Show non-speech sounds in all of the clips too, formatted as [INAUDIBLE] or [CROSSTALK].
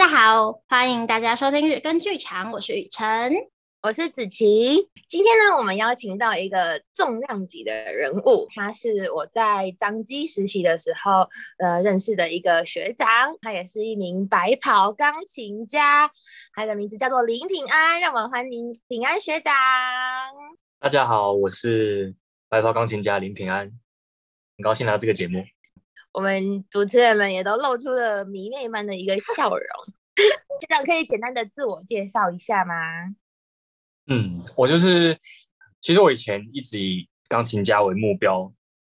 家好，欢迎大家收听日更剧场，我是雨辰，我是子琪。今天呢，我们邀请到一个重量级的人物，他是我在张基实习的时候呃认识的一个学长，他也是一名白袍钢琴家，他的名字叫做林平安，让我们欢迎品安学长。大家好，我是白袍钢琴家林平安，很高兴来到这个节目。我们主持人们也都露出了迷妹般的一个笑容。[LAUGHS] 学长可以简单的自我介绍一下吗？嗯，我就是，其实我以前一直以钢琴家为目标，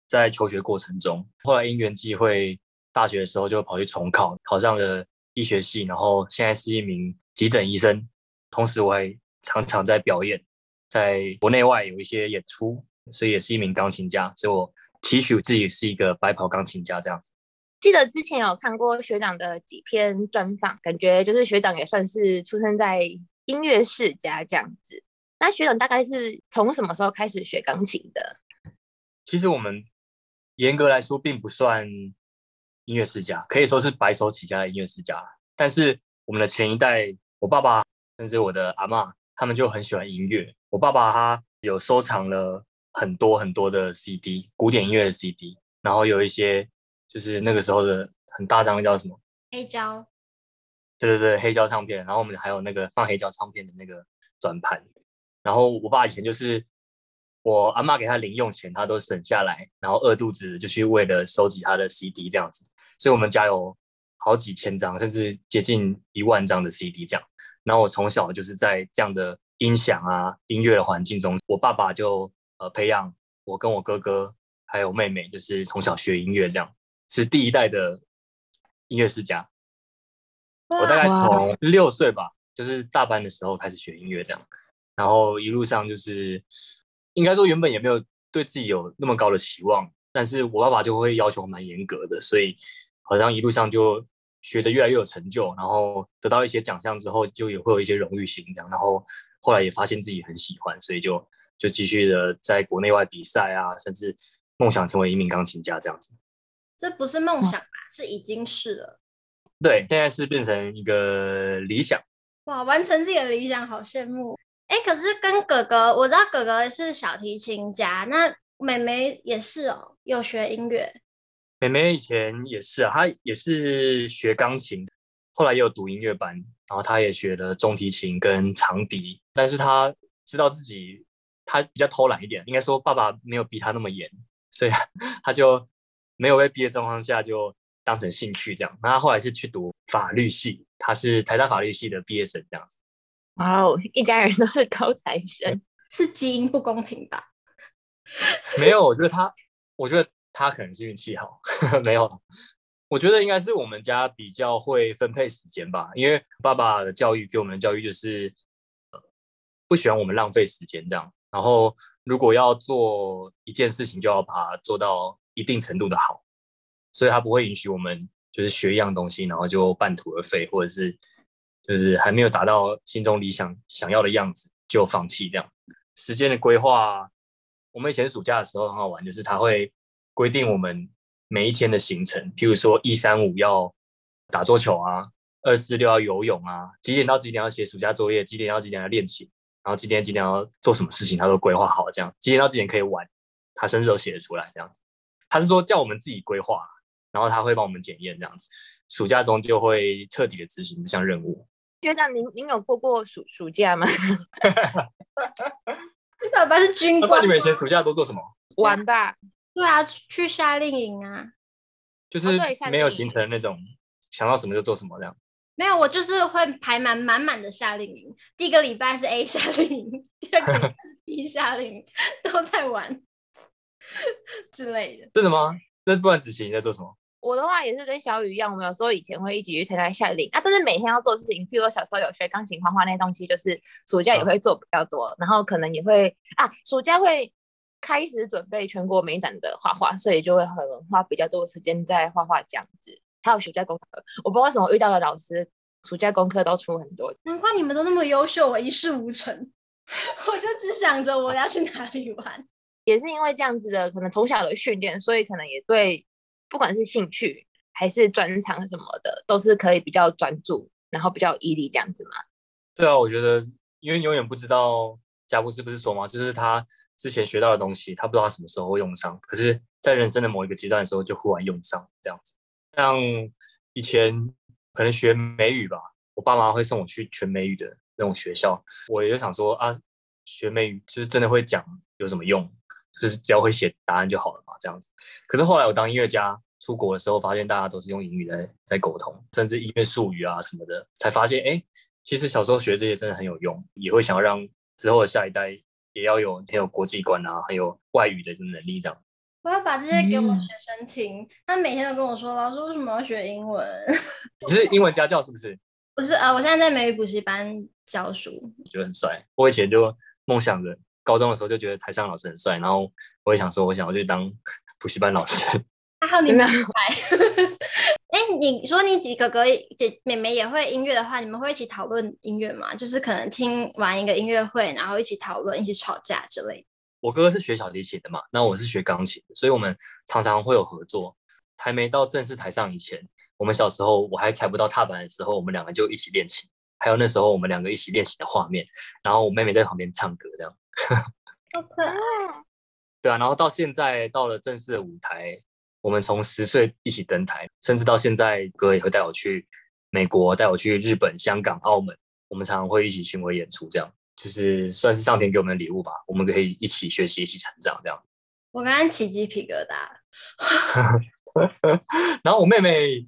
在求学过程中，后来因缘际会，大学的时候就跑去重考，考上了医学系，然后现在是一名急诊医生，同时我还常常在表演，在国内外有一些演出，所以也是一名钢琴家，所以我。期许自己是一个白袍钢琴家这样子。记得之前有看过学长的几篇专访，感觉就是学长也算是出生在音乐世家这样子。那学长大概是从什么时候开始学钢琴的？其实我们严格来说并不算音乐世家，可以说是白手起家的音乐世家。但是我们的前一代，我爸爸甚至我的阿嬷，他们就很喜欢音乐。我爸爸他有收藏了。很多很多的 CD，古典音乐的 CD，然后有一些就是那个时候的很大张的叫什么？黑胶。对对对，黑胶唱片。然后我们还有那个放黑胶唱片的那个转盘。然后我爸以前就是我阿妈给他零用钱，他都省下来，然后饿肚子就去为了收集他的 CD 这样子。所以我们家有好几千张，甚至接近一万张的 CD 这样。然后我从小就是在这样的音响啊、音乐的环境中，我爸爸就。呃，培养我跟我哥哥还有妹妹，就是从小学音乐，这样是第一代的音乐世家。我大概从六岁吧，就是大班的时候开始学音乐，这样，然后一路上就是应该说原本也没有对自己有那么高的期望，但是我爸爸就会要求蛮严格的，所以好像一路上就学的越来越有成就，然后得到一些奖项之后，就也会有一些荣誉心这样，然后后来也发现自己很喜欢，所以就。就继续的在国内外比赛啊，甚至梦想成为一名钢琴家这样子。这不是梦想吧？是已经是了。对，现在是变成一个理想。哇，完成自己的理想，好羡慕。哎，可是跟哥哥，我知道哥哥是小提琴家，那妹妹也是哦，有学音乐。妹妹以前也是啊，她也是学钢琴，后来也有读音乐班，然后她也学了中提琴跟长笛，但是她知道自己。他比较偷懒一点，应该说爸爸没有逼他那么严，所以 [LAUGHS] 他就没有被逼的状况下就当成兴趣这样。那他后来是去读法律系，他是台大法律系的毕业生这样子。哇哦，一家人都是高材生，是基因不公平吧？[LAUGHS] 没有，我觉得他，我觉得他可能是运气好，[LAUGHS] 没有。我觉得应该是我们家比较会分配时间吧，因为爸爸的教育给我们的教育就是，呃，不喜欢我们浪费时间这样。然后，如果要做一件事情，就要把它做到一定程度的好，所以他不会允许我们就是学一样东西，然后就半途而废，或者是就是还没有达到心中理想想要的样子就放弃这样。时间的规划，我们以前暑假的时候很好玩，就是他会规定我们每一天的行程，譬如说一三五要打桌球啊，二四六要游泳啊，几点到几点要写暑假作业，几点到几点要练琴。然后今天今天要做什么事情，他都规划好，这样几点到几点可以玩，他甚至都写得出来这样子。他是说叫我们自己规划，然后他会帮我们检验这样子。暑假中就会彻底的执行这项任务。学长，您您有过过暑暑假吗？你爸爸是军官。那你们以前暑假都做什么？玩吧。[LAUGHS] 对啊，去夏令营啊。就是没有形成那种，想到什么就做什么这样。没有，我就是会排满满满的夏令营。第一个礼拜是 A 夏令营，第二个礼拜是 B 夏令营，[LAUGHS] 都在玩之类的。真的吗？那不然子琪你在做什么？我的话也是跟小雨一样，我们有时候以前会一起去参加夏令营啊，但是每天要做事情，譬如说小时候有学钢琴、画画那些东西，就是暑假也会做比较多，啊、然后可能也会啊，暑假会开始准备全国美展的画画，所以就会很花比较多的时间在画画这样子。还有暑假功课，我不知道为什么遇到的老师暑假功课都出很多，难怪你们都那么优秀，我一事无成，[LAUGHS] 我就只想着我要去哪里玩。也是因为这样子的，可能从小的训练，所以可能也对，不管是兴趣还是专长什么的，都是可以比较专注，然后比较有毅力这样子嘛？对啊，我觉得因为永远不知道贾布斯不是说吗？就是他之前学到的东西，他不知道他什么时候会用上，可是在人生的某一个阶段的时候就忽然用上这样子。像以前可能学美语吧，我爸妈会送我去全美语的那种学校，我也就想说啊，学美语就是真的会讲有什么用？就是只要会写答案就好了嘛，这样子。可是后来我当音乐家出国的时候，发现大家都是用英语在在沟通，甚至音乐术语啊什么的，才发现哎，其实小时候学这些真的很有用，也会想要让之后的下一代也要有很有国际观啊，还有外语的这种能力这样。我要把这些给我学生听，他每天都跟我说：“老师，为什么要学英文？” [LAUGHS] 你是英文家教是不是？不是啊，我现在在美语补习班教书。我觉得很帅，我以前就梦想着。高中的时候就觉得台上老师很帅，然后我也想说，我想要去当 [LAUGHS] 补习班老师。还好你们还哎，你说你几哥哥姐妹妹也会音乐的话，你们会一起讨论音乐吗？就是可能听完一个音乐会，然后一起讨论、一起吵架之类的。我哥哥是学小提琴的嘛，那我是学钢琴，所以我们常常会有合作。还没到正式台上以前，我们小时候我还踩不到踏板的时候，我们两个就一起练琴。还有那时候我们两个一起练琴的画面，然后我妹妹在旁边唱歌这样。[LAUGHS] 好可爱，对啊，然后到现在到了正式的舞台，我们从十岁一起登台，甚至到现在，哥也会带我去美国，带我去日本、香港、澳门，我们常常会一起巡回演出，这样就是算是上天给我们的礼物吧。我们可以一起学习，一起成长，这样。[LAUGHS] 我刚刚起鸡皮疙瘩。然后我妹妹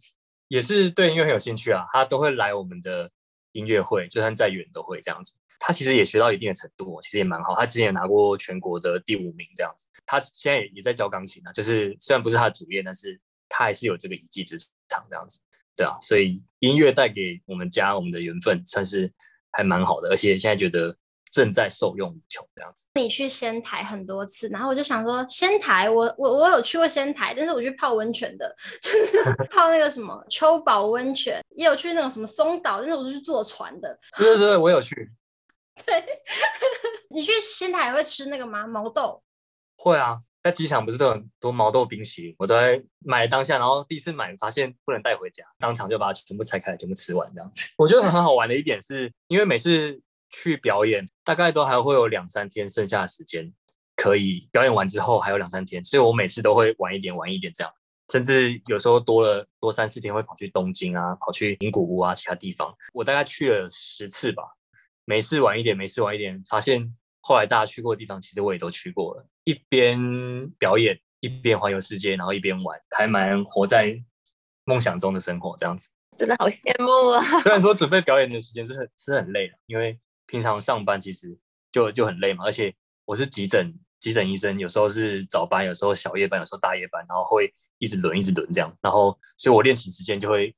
也是对音乐很有兴趣啊，她都会来我们的音乐会，就算再远都会这样子。她其实也学到一定的程度，其实也蛮好。她之前也拿过全国的第五名这样子。她现在也在教钢琴啊，就是虽然不是她的主业，但是她还是有这个一技之长这样子。对啊，所以音乐带给我们家我们的缘分算是还蛮好的，而且现在觉得正在受用无穷这样子。你去仙台很多次，然后我就想说，仙台我我我有去过仙台，但是我去泡温泉的，就是 [LAUGHS] 泡那个什么秋宝温泉，也有去那种什么松岛，但是我是去坐船的。对对对，我有去。对，[LAUGHS] 你去仙台会吃那个吗？毛豆？会啊，在机场不是都有很多毛豆冰淇淋？我都在买当下，然后第一次买发现不能带回家，当场就把它全部拆开，全部吃完这样子。[LAUGHS] 我觉得很好玩的一点是，因为每次去表演，大概都还会有两三天剩下的时间可以表演完之后还有两三天，所以我每次都会晚一点，晚一点这样，甚至有时候多了多三四天会跑去东京啊，跑去名古屋啊，其他地方。我大概去了十次吧。每次晚一点，每次晚一点，发现后来大家去过的地方，其实我也都去过了。一边表演，一边环游世界，然后一边玩，还蛮活在梦想中的生活这样子。真的好羡慕啊！虽然说准备表演的时间是很是很累的，因为平常上班其实就就很累嘛。而且我是急诊急诊医生，有时候是早班，有时候小夜班，有时候大夜班，然后会一直轮一直轮这样。然后所以我练琴时间就会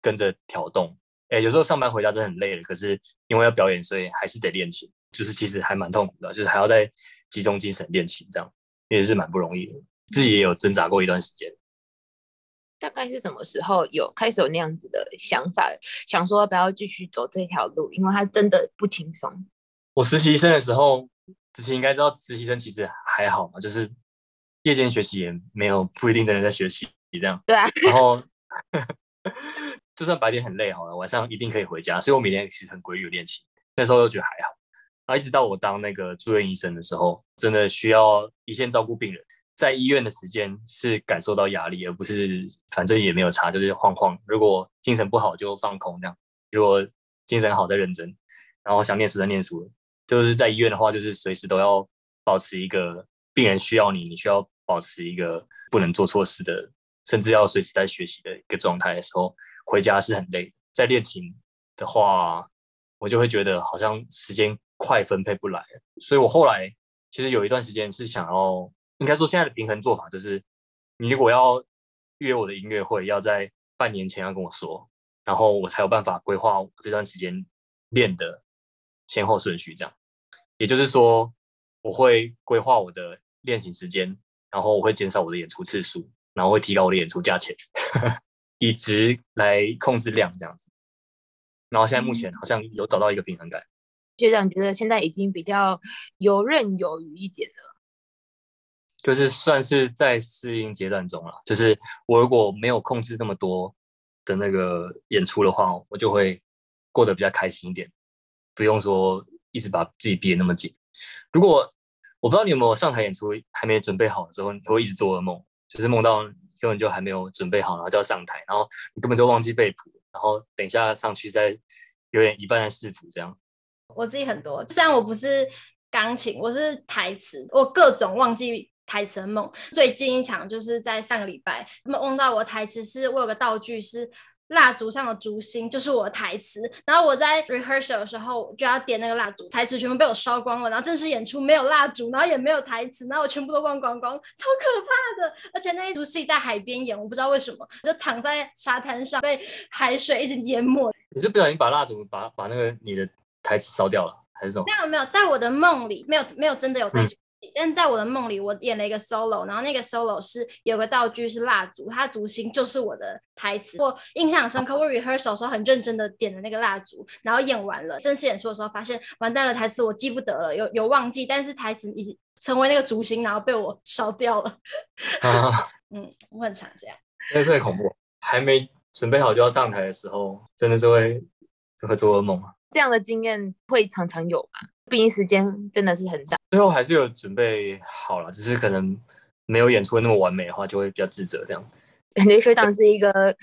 跟着调动。哎，有时候上班回家真的很累了，可是因为要表演，所以还是得练琴，就是其实还蛮痛苦的，就是还要再集中精神练琴，这样也是蛮不容易的。自己也有挣扎过一段时间。大概是什么时候有开始有那样子的想法，想说要不要继续走这条路？因为它真的不轻松。我实习生的时候，子琪应该知道，实习生其实还好嘛，就是夜间学习也没有不一定真的在学习这样。对啊，然后。[LAUGHS] 就算白天很累好了，晚上一定可以回家，所以我每天其实很规律练琴。那时候又觉得还好，然后一直到我当那个住院医生的时候，真的需要一线照顾病人，在医院的时间是感受到压力，而不是反正也没有差，就是晃晃。如果精神不好就放空这样，如果精神好再认真，然后想念书再念书。就是在医院的话，就是随时都要保持一个病人需要你，你需要保持一个不能做错事的，甚至要随时在学习的一个状态的时候。回家是很累，在练琴的话，我就会觉得好像时间快分配不来，所以我后来其实有一段时间是想要，应该说现在的平衡做法就是，你如果要约我的音乐会，要在半年前要跟我说，然后我才有办法规划我这段时间练的先后顺序，这样，也就是说，我会规划我的练琴时间，然后我会减少我的演出次数，然后会提高我的演出价钱。[LAUGHS] 以值来控制量这样子，然后现在目前好像有找到一个平衡感。学长觉得现在已经比较游刃有余一点了，就是算是在适应阶段中了。就是我如果没有控制那么多的那个演出的话，我就会过得比较开心一点，不用说一直把自己逼那么紧。如果我不知道你有没有上台演出还没准备好的时候，你会一直做噩梦，就是梦到根本就还没有准备好，然后就要上台，然后你根本就忘记背谱，然后等一下上去再有点一半在试谱这样。我自己很多，虽然我不是钢琴，我是台词，我各种忘记台词的梦。最近一场就是在上个礼拜，他们问到我台词是，我有个道具是蜡烛上的烛芯，就是我的台词。然后我在 rehearsal 的时候就要点那个蜡烛，台词全部被我烧光了。然后正式演出没有蜡烛，然后也没有台词，然后我全部都忘光光，超可怕的。而且那一出戏在海边演，我不知道为什么，我就躺在沙滩上被海水一直淹没。你是不小心把蜡烛把把那个你的。台词烧掉了还是什么？没有没有，在我的梦里没有没有真的有这出戏，嗯、但在我的梦里，我演了一个 solo，然后那个 solo 是有个道具是蜡烛，它烛芯就是我的台词。我印象深刻，我 rehearsal 时候很认真的点了那个蜡烛，然后演完了，正式演出的时候发现完蛋了，台词我记不得了，有有忘记，但是台词已经成为那个烛芯，然后被我烧掉了。啊、嗯，我很常这样，[LAUGHS] 那是很恐怖，还没准备好就要上台的时候，真的是会就会做噩梦啊。这样的经验会常常有吧？毕竟时间真的是很长。最后还是有准备好了，只是可能没有演出那么完美的话，就会比较自责。这样感觉学长是一个，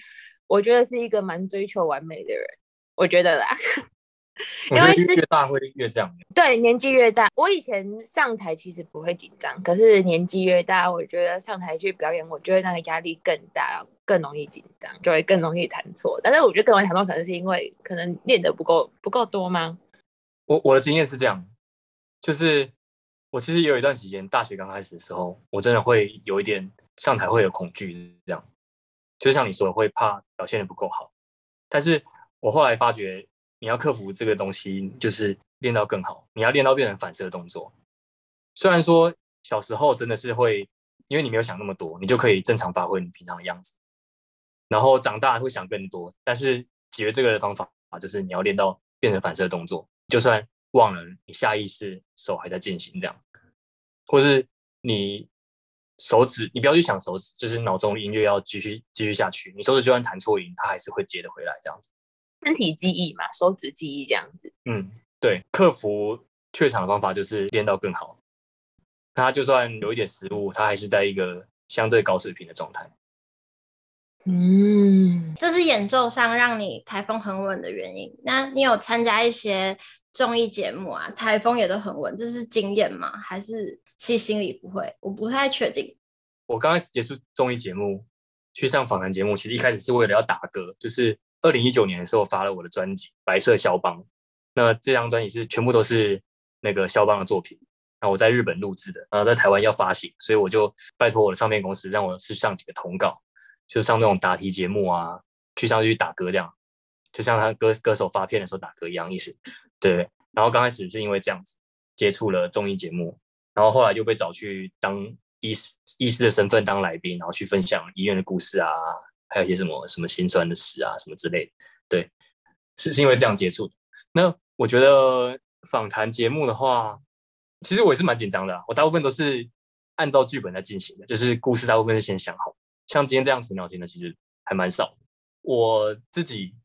我觉得是一个蛮追求完美的人，我觉得啦。[LAUGHS] 因为越大会越这样。对，年纪越大，我以前上台其实不会紧张，可是年纪越大，我觉得上台去表演，我觉得那个压力更大，更容易紧张，就会更容易弹错。但是我觉得更容易弹错，可能是因为可能练的不够不够多吗？我我的经验是这样，就是我其实也有一段时间，大学刚开始的时候，我真的会有一点上台会有恐惧，这样，就像你说的，会怕表现的不够好。但是我后来发觉。你要克服这个东西，就是练到更好。你要练到变成反射的动作。虽然说小时候真的是会，因为你没有想那么多，你就可以正常发挥你平常的样子。然后长大会想更多，但是解决这个的方法啊就是你要练到变成反射动作。就算忘了，你下意识手还在进行这样，或是你手指，你不要去想手指，就是脑中音乐要继续继续下去。你手指就算弹错音，它还是会接得回来这样子。身体记忆嘛，手指记忆这样子。嗯，对，克服怯场的方法就是练到更好。他就算有一点失误，他还是在一个相对高水平的状态。嗯，这是演奏上让你台风很稳的原因。那你有参加一些综艺节目啊，台风也都很稳，这是经验吗？还是其实心里不会？我不太确定。我刚开始结束综艺节目，去上访谈节目，其实一开始是为了要打歌，就是。二零一九年的时候发了我的专辑《白色肖邦》，那这张专辑是全部都是那个肖邦的作品。那我在日本录制的，然后在台湾要发行，所以我就拜托我的唱片公司让我去上几个通告，就上那种答题节目啊，去上去打歌这样，就像他歌歌手发片的时候打歌一样意思。对，然后刚开始是因为这样子接触了综艺节目，然后后来就被找去当医师医师的身份当来宾，然后去分享医院的故事啊。还有一些什么什么心酸的事啊，什么之类的，对，是是因为这样接触的。那我觉得访谈节目的话，其实我也是蛮紧张的。我大部分都是按照剧本在进行的，就是故事大部分是先想好。像今天这样子聊天的，其实还蛮少。我自己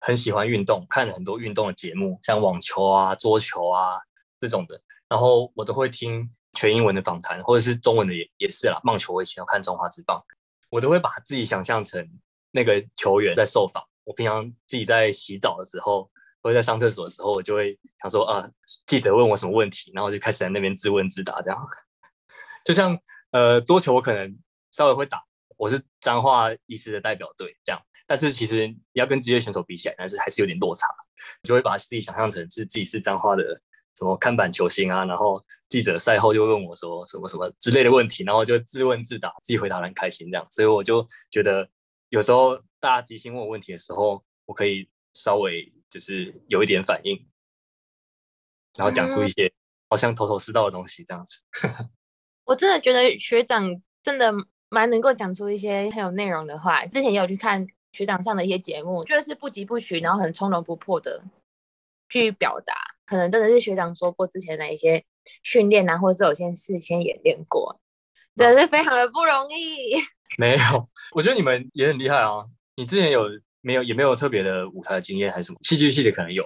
很喜欢运动，看了很多运动的节目，像网球啊、桌球啊这种的，然后我都会听全英文的访谈，或者是中文的也也是啦。棒球我以前要看中华职棒。我都会把自己想象成那个球员在受访。我平常自己在洗澡的时候，或者在上厕所的时候，我就会想说啊，记者问我什么问题，然后就开始在那边自问自答，这样。[LAUGHS] 就像呃桌球，我可能稍微会打，我是彰化医师的代表队这样。但是其实要跟职业选手比起来，但是还是有点落差。就会把自己想象成是自己是彰化的。什么看板球星啊，然后记者赛后就问我说什么什么之类的问题，然后就自问自答，自己回答得很开心这样，所以我就觉得有时候大家即兴问我问题的时候，我可以稍微就是有一点反应，然后讲出一些好像头头是道的东西这样子。[LAUGHS] 我真的觉得学长真的蛮能够讲出一些很有内容的话。之前也有去看学长上的一些节目，觉得是不疾不徐，然后很从容不迫的去表达。可能真的是学长说过之前的一些训练啊，或者是有先事先演练过，真的是非常的不容易。[LAUGHS] 没有，我觉得你们也很厉害啊！你之前有没有也没有特别的舞台的经验还是什么，戏剧系的可能有，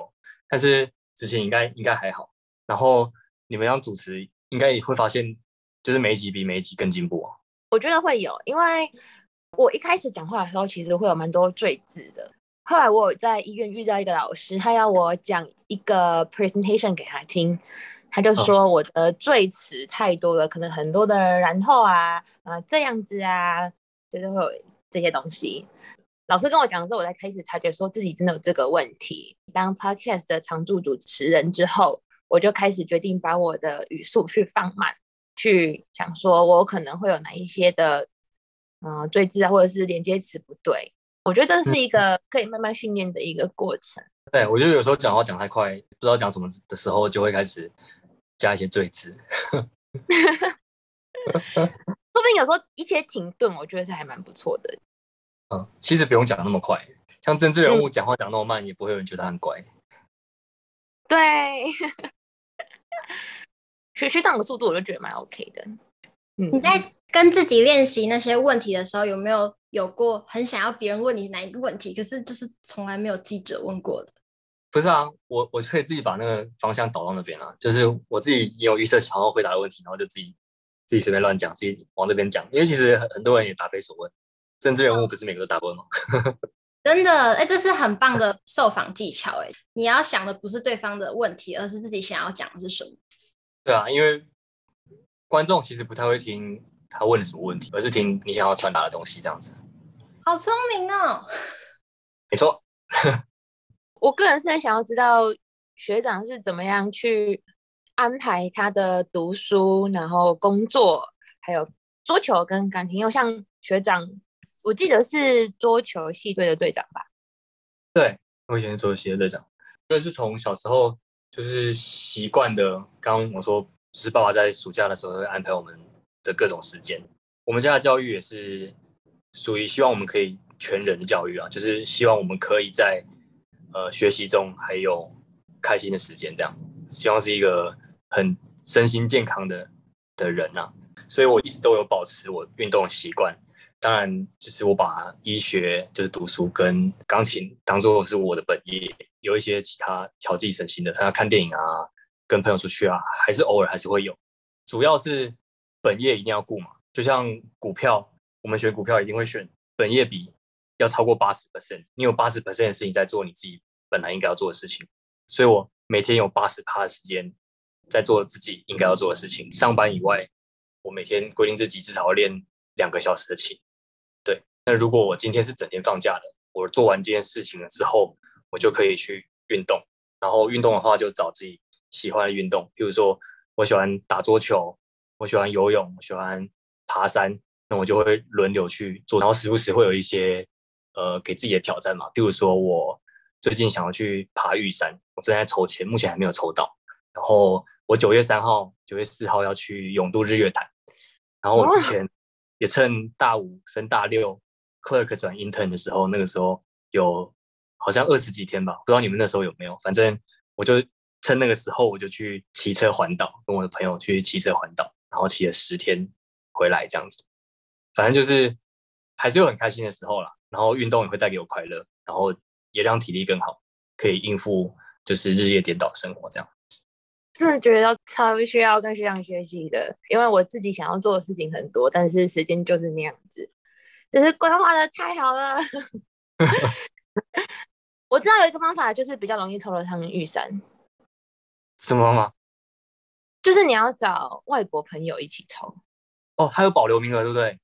但是之前应该应该还好。然后你们要主持，应该也会发现，就是每一集比每一集更进步啊。我觉得会有，因为我一开始讲话的时候，其实会有蛮多赘字的。后来我有在医院遇到一个老师，他要我讲一个 presentation 给他听，他就说我的赘词太多了，哦、可能很多的然后啊啊、呃、这样子啊，就是会有这些东西。老师跟我讲的时候，我才开始察觉说自己真的有这个问题。当 podcast 的常驻主持人之后，我就开始决定把我的语速去放慢，去想说我可能会有哪一些的嗯赘字啊，或者是连接词不对。我觉得这是一个可以慢慢训练的一个过程。嗯、对，我觉得有时候讲话讲太快，不知道讲什么的时候，就会开始加一些赘字。[LAUGHS] 说不定有时候一些停顿，我觉得是还蛮不错的。嗯，其实不用讲那么快，像政治人物讲话讲那么慢，嗯、也不会有人觉得他很怪。对，[LAUGHS] 学学长的速度我就觉得蛮 OK 的。嗯，你在跟自己练习那些问题的时候，有没有？有过很想要别人问你哪一个问题，可是就是从来没有记者问过的。不是啊，我我可以自己把那个方向导到那边啊，就是我自己也有预设想要回答的问题，然后就自己自己随便乱讲，自己往这边讲。因为其实很很多人也答非所问，政治人物不是每个都答不问吗？[LAUGHS] 真的，哎、欸，这是很棒的受访技巧，哎，你要想的不是对方的问题，而是自己想要讲的是什么。对啊，因为观众其实不太会听。他问了什么问题，而是听你想要传达的东西，这样子。好聪明哦！[LAUGHS] 没错，[LAUGHS] 我个人是很想要知道学长是怎么样去安排他的读书，然后工作，还有桌球跟感情。因为像学长，我记得是桌球系队的队长吧？对，我以前是桌球系的队长，这是从小时候就是习惯的。刚刚我说，就是爸爸在暑假的时候会安排我们。的各种时间，我们家的教育也是属于希望我们可以全人教育啊，就是希望我们可以在呃学习中还有开心的时间，这样希望是一个很身心健康的的人啊，所以我一直都有保持我运动的习惯。当然，就是我把医学就是读书跟钢琴当做是我的本业，有一些其他调剂身心的，他看电影啊，跟朋友出去啊，还是偶尔还是会有，主要是。本业一定要顾嘛，就像股票，我们选股票一定会选本业比要超过八十 percent，你有八十 percent 的事情在做你自己本来应该要做的事情，所以我每天有八十趴的时间在做自己应该要做的事情。上班以外，我每天规定自己至少要练两个小时的琴。对，那如果我今天是整天放假的，我做完这件事情了之后，我就可以去运动。然后运动的话，就找自己喜欢的运动，比如说我喜欢打桌球。我喜欢游泳，我喜欢爬山，那我就会轮流去做，然后时不时会有一些呃给自己的挑战嘛。比如说我最近想要去爬玉山，我正在筹钱，目前还没有筹到。然后我九月三号、九月四号要去永渡日月潭。然后我之前也趁大五升大六 clerk 转 intern 的时候，那个时候有好像二十几天吧，不知道你们那时候有没有。反正我就趁那个时候，我就去骑车环岛，跟我的朋友去骑车环岛。然后骑了十天回来，这样子，反正就是还是有很开心的时候啦。然后运动也会带给我快乐，然后也让体力更好，可以应付就是日夜颠倒的生活。这样，真的觉得超需要跟学长学习的，因为我自己想要做的事情很多，但是时间就是那样子，只是规划的太好了。[LAUGHS] [LAUGHS] 我知道有一个方法，就是比较容易抽得上玉山。什么方法？就是你要找外国朋友一起抽哦，他有保留名额，对不对？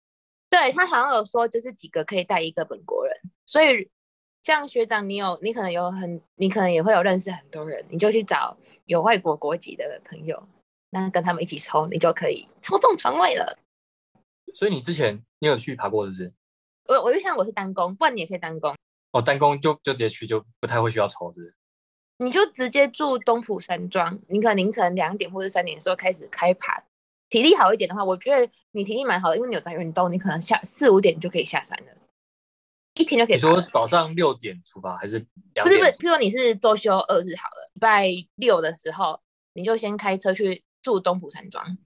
对，他好像有说，就是几个可以带一个本国人，所以像学长，你有你可能有很，你可能也会有认识很多人，你就去找有外国国籍的朋友，那跟他们一起抽，你就可以抽中床位了。所以你之前你有去爬过，是不是？我我就想我是单工，不然你也可以单工。哦，单工就就直接去，就不太会需要抽，是不是？你就直接住东浦山庄，你可能凌晨两点或者三点的时候开始开盘，体力好一点的话，我觉得你体力蛮好的，因为你有在运动，你可能下四五点就可以下山了，一天就可以。你说早上六点出发还是？不是不是，譬如你是周休二日好了，礼拜六的时候你就先开车去住东浦山庄，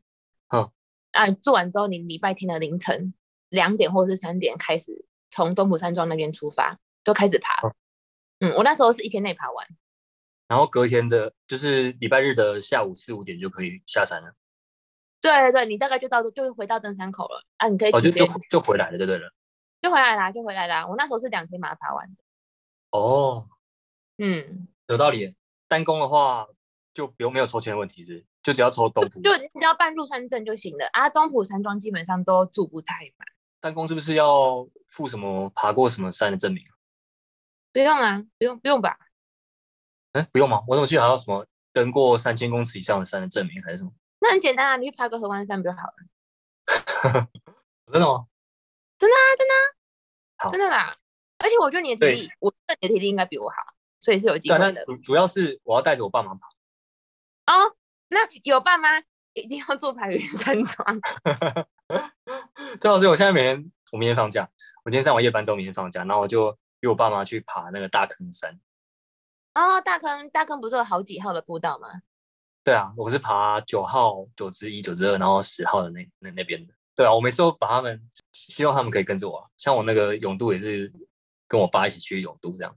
嗯，啊，住完之后你礼拜天的凌晨两点或者是三点开始从东浦山庄那边出发，就开始爬。哦、嗯，我那时候是一天内爬完，然后隔天的就是礼拜日的下午四五点就可以下山了。对对对，你大概就到就回到登山口了啊，你可以哦就就就回来了，对对了，就回来了，就回来了。我那时候是两天把它爬完的。哦，嗯，有道理。单攻的话就不用没有抽签的问题是，是就只要抽东埔，就你只要办入山证就行了啊。中埔山庄基本上都住不太满。单攻是不是要附什么爬过什么山的证明？不用啊，不用不用吧？哎，不用吗？我怎么记得还要什么登过三千公尺以上的山的证明还是什么？那很简单啊，你去爬个合欢山不就好了？[LAUGHS] 真的吗？真的啊，真的啊，好，真的啦。而且我觉得你的体力，我觉得你的体力应该比我好，所以是有机会的。主主要是我要带着我爸妈跑。哦，那有爸妈一定要做白云山庄。[LAUGHS] 对啊，所以我现在每天，我明天放假，我今天上完夜班之后，明天放假，然后我就约我爸妈去爬那个大坑山。哦，大坑，大坑不是有好几号的步道吗？对啊，我是爬九号、九之一、九之二，然后十号的那那那边的。对啊，我每次都把他们，希望他们可以跟着我。像我那个永渡也是跟我爸一起去永渡这样，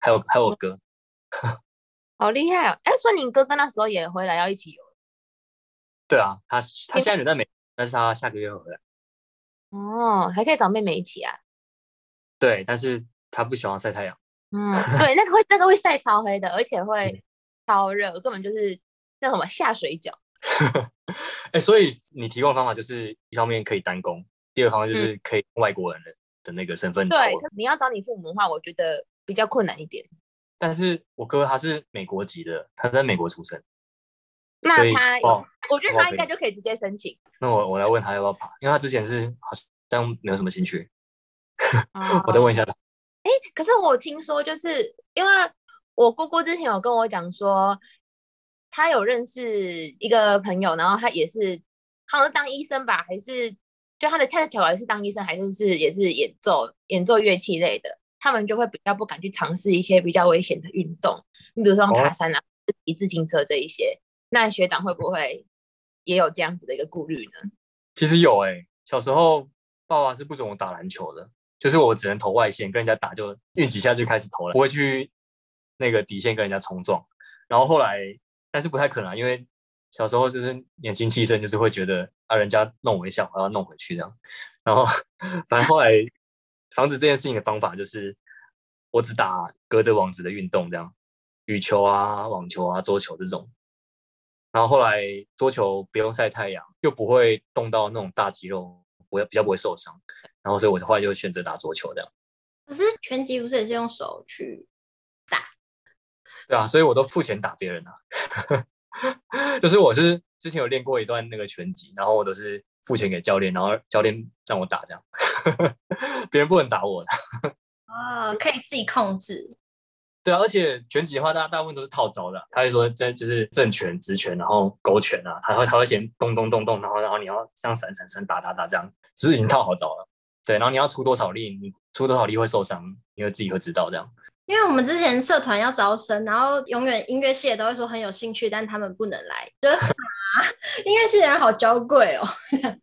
还有还有我哥，[LAUGHS] 好厉害哦！哎，所以你哥哥那时候也回来要一起游？对啊，他他现在人在美，但是他下个月会回来。哦，还可以找妹妹一起啊？对，但是他不喜欢晒太阳。嗯，对，那个会那个会晒超黑的，而且会超热，根本就是。那什么下水饺？[LAUGHS] 哎、欸，所以你提供的方法就是一方面可以单攻，第二方面就是可以外国人的的那个身份、嗯。对，你要找你父母的话，我觉得比较困难一点。但是我哥他是美国籍的，他在美国出生。那他，我觉得他应该就可以直接申请。那我我来问他要不要爬，因为他之前是好像没有什么兴趣。[LAUGHS] 我再问一下他。哎、欸，可是我听说，就是因为我姑姑之前有跟我讲说。她有认识一个朋友，然后他也是，好像是当医生吧，还是就他的太太小孩是当医生，还是是也是演奏演奏乐器类的，他们就会比较不敢去尝试一些比较危险的运动，你比如说爬山啊、骑、哦、自行车这一些。那学长会不会也有这样子的一个顾虑呢？其实有哎、欸，小时候爸爸是不准我打篮球的，就是我只能投外线，跟人家打就运几下就开始投了，不会去那个底线跟人家冲撞。然后后来。但是不太可能，因为小时候就是年轻气盛，就是会觉得啊，人家弄我一下，我要弄回去这样。然后 [LAUGHS] 反正后来防止这件事情的方法就是，我只打隔着网子的运动，这样羽球啊、网球啊、桌球这种。然后后来桌球不用晒太阳，又不会动到那种大肌肉，不会比较不会受伤。然后所以我的话就选择打桌球这样。可是拳击不是也是用手去打？[LAUGHS] 对啊，所以我都付钱打别人啊，[LAUGHS] 就是我是之前有练过一段那个拳击，然后我都是付钱给教练，然后教练让我打这样，[LAUGHS] 别人不能打我的。哦，可以自己控制。对啊，而且拳击的话，大大部分都是套招的，他会说这就是正拳、直拳，然后勾拳啊，他会他会先咚咚咚咚，然后然后你要这样闪闪闪打打打这样，只是已经套好招了。对，然后你要出多少力，你出多少力会受伤，你会自己会知道这样。因为我们之前社团要招生，然后永远音乐系的都会说很有兴趣，但他们不能来，就是 [LAUGHS] 啊，音乐系的人好娇贵哦。[LAUGHS]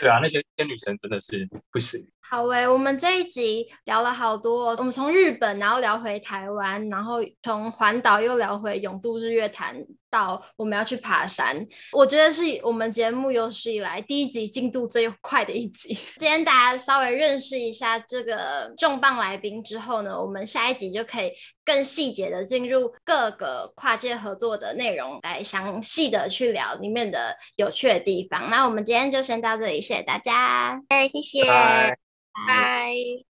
对啊，那些那些女生真的是不行。好诶，我们这一集聊了好多，我们从日本，然后聊回台湾，然后从环岛又聊回永渡日月潭，到我们要去爬山。我觉得是我们节目有史以来第一集进度最快的一集。[LAUGHS] 今天大家稍微认识一下这个重磅来宾之后呢，我们下一集就可以更细节的进入各个跨界合作的内容，来详细的去聊里面的有趣的地方。那我们今天就先到这里，谢谢大家，哎，谢谢。拜。